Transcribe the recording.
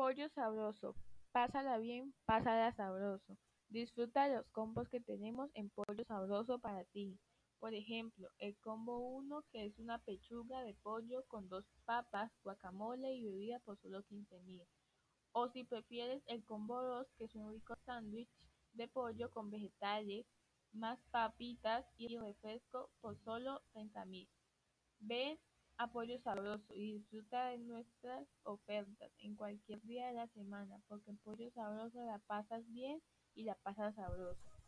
Pollo Sabroso, pásala bien, pásala sabroso. Disfruta los combos que tenemos en Pollo Sabroso para ti. Por ejemplo, el combo 1 que es una pechuga de pollo con dos papas, guacamole y bebida por solo 15.000. O si prefieres el combo 2 que es un rico sándwich de pollo con vegetales, más papitas y refresco por solo 30.000. Ven a Pollo Sabroso y disfruta de nuestras ofertas en cualquier día de la semana, porque en Pollo Sabroso la pasas bien y la pasas sabroso.